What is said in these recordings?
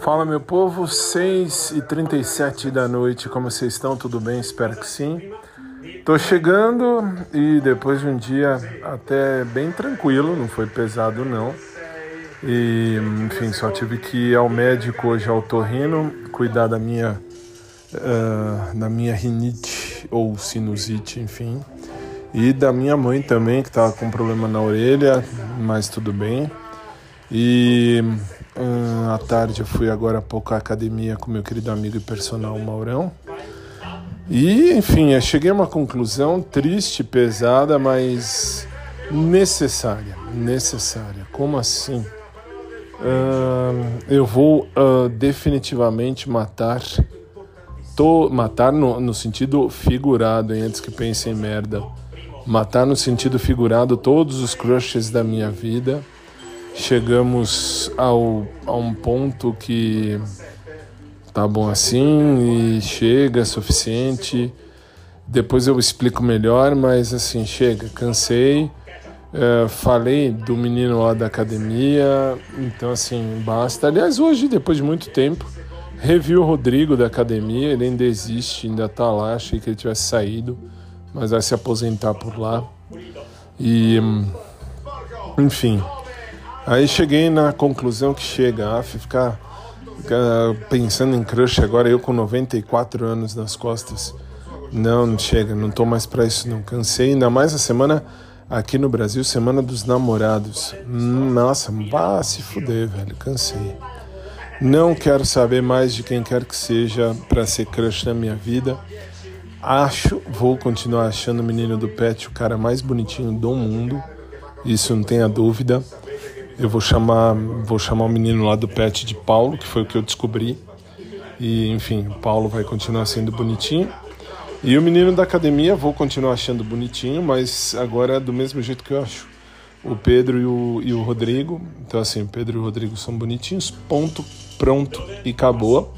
Fala meu povo, 6 e 37 da noite, como vocês estão? Tudo bem? Espero que sim. Tô chegando e depois de um dia até bem tranquilo, não foi pesado não. E enfim, só tive que ir ao médico hoje ao torrino, cuidar da minha, uh, da minha rinite ou sinusite, enfim. E da minha mãe também, que estava com problema na orelha, mas tudo bem. E uh, à tarde eu fui agora há pouco à academia com meu querido amigo e personal Maurão. E, enfim, eu cheguei a uma conclusão triste, pesada, mas necessária. Necessária. Como assim? Uh, eu vou uh, definitivamente matar. Tô, matar no, no sentido figurado, hein, antes que pensem em merda. Matar no sentido figurado todos os crushes da minha vida. Chegamos ao, a um ponto que tá bom assim e chega, é suficiente. Depois eu explico melhor, mas assim, chega, cansei. É, falei do menino lá da academia, então assim, basta. Aliás, hoje, depois de muito tempo, revi o Rodrigo da academia, ele ainda existe, ainda tá lá, achei que ele tivesse saído, mas vai se aposentar por lá. E, enfim, aí cheguei na conclusão que chega, a ficar pensando em crush agora, eu com 94 anos nas costas. Não, não chega, não tô mais pra isso não. Cansei, ainda mais a semana aqui no Brasil, semana dos namorados. Nossa, vá se fuder, velho, cansei. Não quero saber mais de quem quer que seja para ser crush na minha vida. Acho, vou continuar achando o menino do pet o cara mais bonitinho do mundo. Isso não tenha dúvida. Eu vou chamar, vou chamar o menino lá do pet de Paulo, que foi o que eu descobri. E enfim, o Paulo vai continuar sendo bonitinho. E o menino da academia vou continuar achando bonitinho, mas agora do mesmo jeito que eu acho o Pedro e o, e o Rodrigo. Então assim, o Pedro e o Rodrigo são bonitinhos, ponto, pronto e acabou.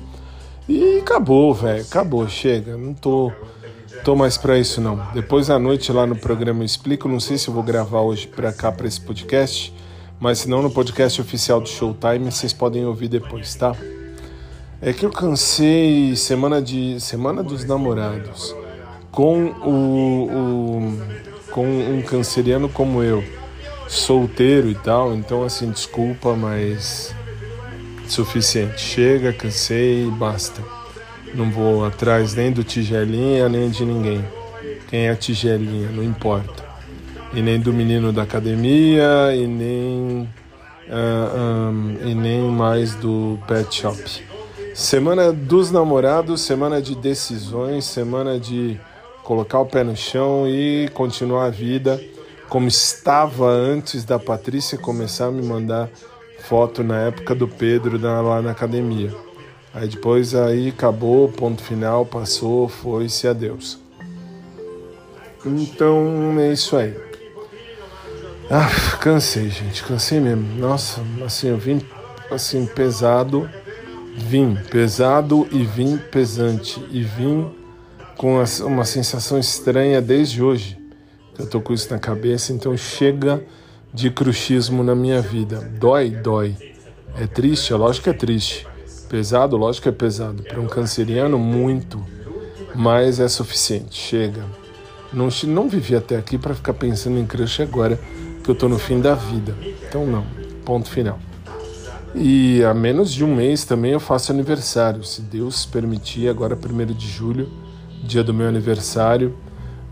E acabou, velho, acabou, chega. Não tô, tô mais pra isso não. Depois à noite lá no programa eu explico, não sei se eu vou gravar hoje pra cá, pra esse podcast mas se não no podcast oficial do Showtime, vocês podem ouvir depois, tá? É que eu cansei semana de semana dos namorados com o, o com um canceriano como eu, solteiro e tal, então assim, desculpa, mas suficiente. Chega, cansei, basta. Não vou atrás nem do tigelinha, nem de ninguém. Quem é tigelinha, não importa e nem do menino da academia e nem uh, ah, um, e nem mais do pet shop. Semana dos namorados, semana de decisões, semana de colocar o pé no chão e continuar a vida como estava antes da Patrícia começar a me mandar foto na época do Pedro lá na academia. Aí depois aí acabou, ponto final, passou, foi-se adeus. Então é isso aí. Ah, cansei, gente, cansei mesmo. Nossa, assim, eu vim assim pesado, vim pesado e vim pesante e vim com uma sensação estranha desde hoje. Eu tô com isso na cabeça, então chega de cruxismo na minha vida. Dói, dói. É triste, é lógico que é triste. Pesado, lógico que é pesado. Para um canceriano, muito. Mas é suficiente, chega. Não, não vivi até aqui para ficar pensando em crush agora que eu tô no fim da vida. Então não, ponto final. E a menos de um mês também eu faço aniversário, se Deus permitir, agora 1 de julho, dia do meu aniversário.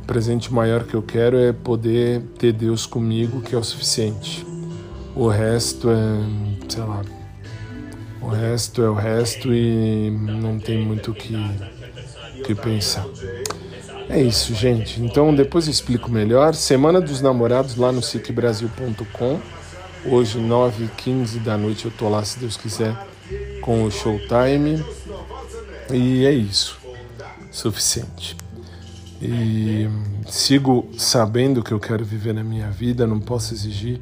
O presente maior que eu quero é poder ter Deus comigo, que é o suficiente. O resto é, sei lá, o resto é o resto e não tem muito o que, que pensar. É isso, gente. Então depois eu explico melhor. Semana dos Namorados lá no sicbrasil.com. Hoje, 9 h 15 da noite, eu tô lá, se Deus quiser, com o Showtime. E é isso. Suficiente. E sigo sabendo que eu quero viver na minha vida, não posso exigir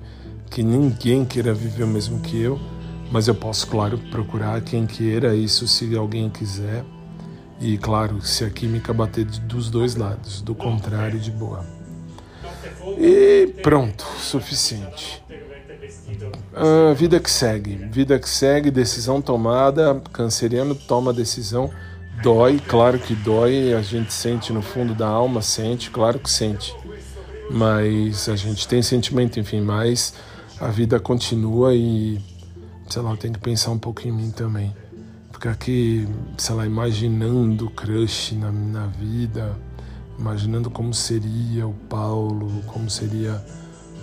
que ninguém queira viver o mesmo que eu, mas eu posso, claro, procurar quem queira isso se alguém quiser. E claro, se a química bater dos dois lados, do contrário, de boa. E pronto, suficiente. Uh, vida que segue, vida que segue, decisão tomada, canceriano toma decisão, dói, claro que dói, a gente sente no fundo da alma, sente, claro que sente, mas a gente tem sentimento, enfim, mas a vida continua e, sei lá, eu tenho que pensar um pouco em mim também, ficar aqui, sei lá, imaginando crush na, na vida, imaginando como seria o Paulo, como seria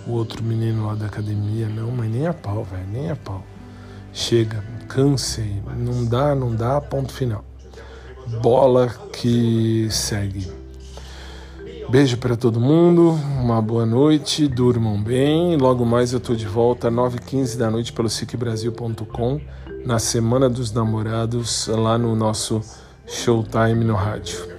o outro menino lá da academia. Não, mas nem a pau, velho, nem a pau. Chega, cansei, não dá, não dá, ponto final. Bola que segue. Beijo para todo mundo, uma boa noite, durmam bem. Logo mais eu tô de volta às 9h15 da noite pelo SicBrasil.com na Semana dos Namorados, lá no nosso Showtime no rádio.